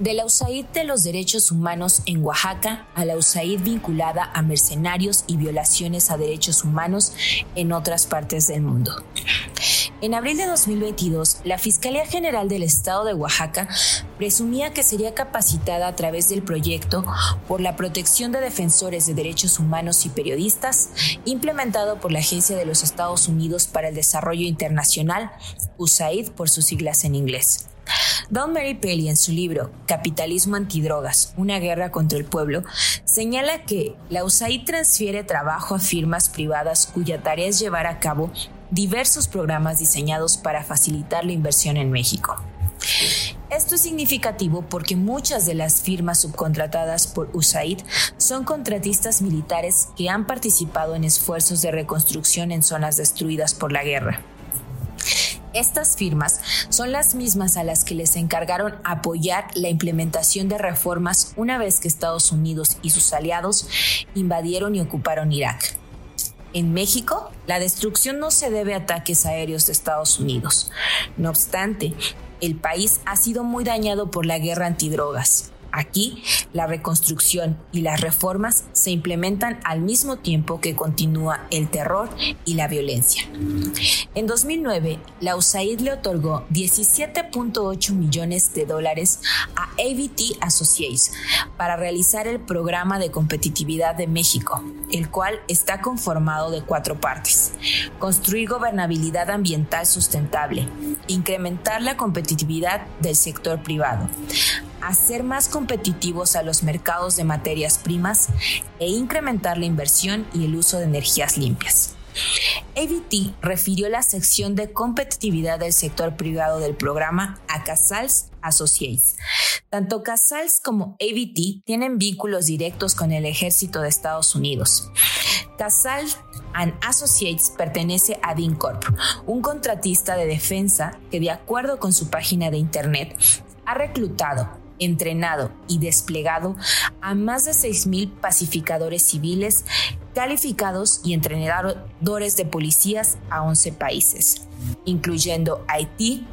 De la USAID de los derechos humanos en Oaxaca a la USAID vinculada a mercenarios y violaciones a derechos humanos en otras partes del mundo. En abril de 2022, la Fiscalía General del Estado de Oaxaca presumía que sería capacitada a través del proyecto por la protección de defensores de derechos humanos y periodistas, implementado por la Agencia de los Estados Unidos para el Desarrollo Internacional, USAID por sus siglas en inglés. Don Mary Pelly en su libro Capitalismo antidrogas, una guerra contra el pueblo, señala que la USAID transfiere trabajo a firmas privadas cuya tarea es llevar a cabo diversos programas diseñados para facilitar la inversión en México. Esto es significativo porque muchas de las firmas subcontratadas por USAID son contratistas militares que han participado en esfuerzos de reconstrucción en zonas destruidas por la guerra. Estas firmas son las mismas a las que les encargaron apoyar la implementación de reformas una vez que Estados Unidos y sus aliados invadieron y ocuparon Irak. En México, la destrucción no se debe a ataques aéreos de Estados Unidos. No obstante, el país ha sido muy dañado por la guerra antidrogas. Aquí, la reconstrucción y las reformas se implementan al mismo tiempo que continúa el terror y la violencia. En 2009, la USAID le otorgó 17.8 millones de dólares a ABT Associates para realizar el programa de competitividad de México, el cual está conformado de cuatro partes. Construir gobernabilidad ambiental sustentable, incrementar la competitividad del sector privado, hacer más competitivos a los mercados de materias primas e incrementar la inversión y el uso de energías limpias. ABT refirió la sección de competitividad del sector privado del programa a Casals Associates. Tanto Casals como ABT tienen vínculos directos con el ejército de Estados Unidos. Casals and Associates pertenece a DINCORP, un contratista de defensa que de acuerdo con su página de internet ha reclutado entrenado y desplegado a más de 6.000 pacificadores civiles calificados y entrenadores de policías a 11 países, incluyendo Haití,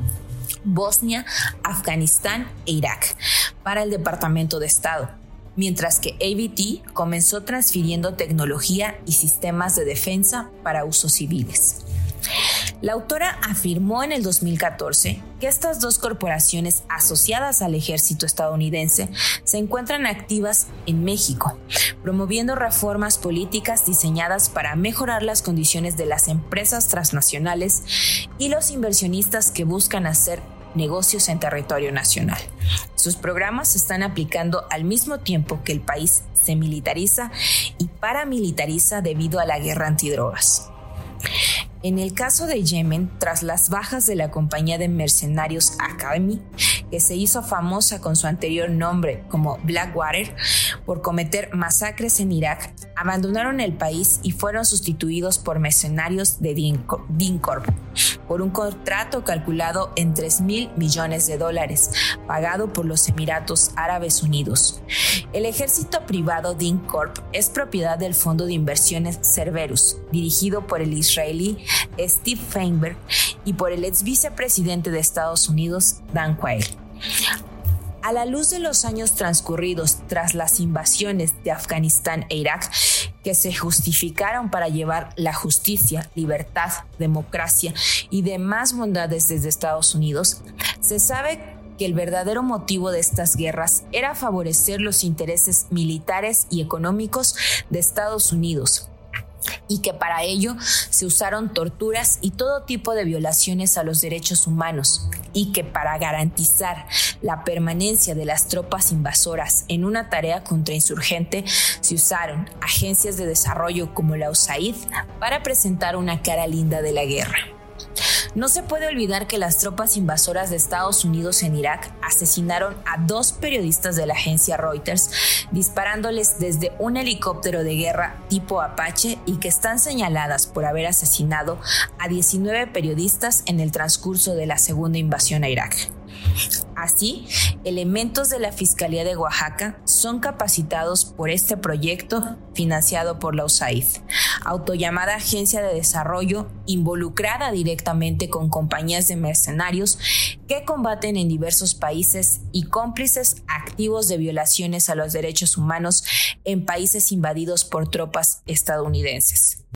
Bosnia, Afganistán e Irak, para el Departamento de Estado, mientras que ABT comenzó transfiriendo tecnología y sistemas de defensa para usos civiles. La autora afirmó en el 2014 que estas dos corporaciones asociadas al ejército estadounidense se encuentran activas en México, promoviendo reformas políticas diseñadas para mejorar las condiciones de las empresas transnacionales y los inversionistas que buscan hacer negocios en territorio nacional. Sus programas se están aplicando al mismo tiempo que el país se militariza y paramilitariza debido a la guerra antidrogas. En el caso de Yemen, tras las bajas de la compañía de mercenarios Academy, que se hizo famosa con su anterior nombre como Blackwater por cometer masacres en Irak, abandonaron el país y fueron sustituidos por mercenarios de DINCORP por un contrato calculado en 3 mil millones de dólares, pagado por los Emiratos Árabes Unidos. El ejército privado DINCORP es propiedad del fondo de inversiones Cerberus, dirigido por el israelí Steve Feinberg y por el ex vicepresidente de Estados Unidos, Dan Quayle. A la luz de los años transcurridos tras las invasiones de Afganistán e Irak, que se justificaron para llevar la justicia, libertad, democracia y demás bondades desde Estados Unidos, se sabe que el verdadero motivo de estas guerras era favorecer los intereses militares y económicos de Estados Unidos, y que para ello se usaron torturas y todo tipo de violaciones a los derechos humanos y que para garantizar la permanencia de las tropas invasoras en una tarea contrainsurgente se usaron agencias de desarrollo como la USAID para presentar una cara linda de la guerra. No se puede olvidar que las tropas invasoras de Estados Unidos en Irak asesinaron a dos periodistas de la agencia Reuters disparándoles desde un helicóptero de guerra tipo Apache y que están señaladas por haber asesinado a 19 periodistas en el transcurso de la segunda invasión a Irak. Así, elementos de la Fiscalía de Oaxaca son capacitados por este proyecto financiado por la USAID, autollamada Agencia de Desarrollo, involucrada directamente con compañías de mercenarios que combaten en diversos países y cómplices activos de violaciones a los derechos humanos en países invadidos por tropas estadounidenses.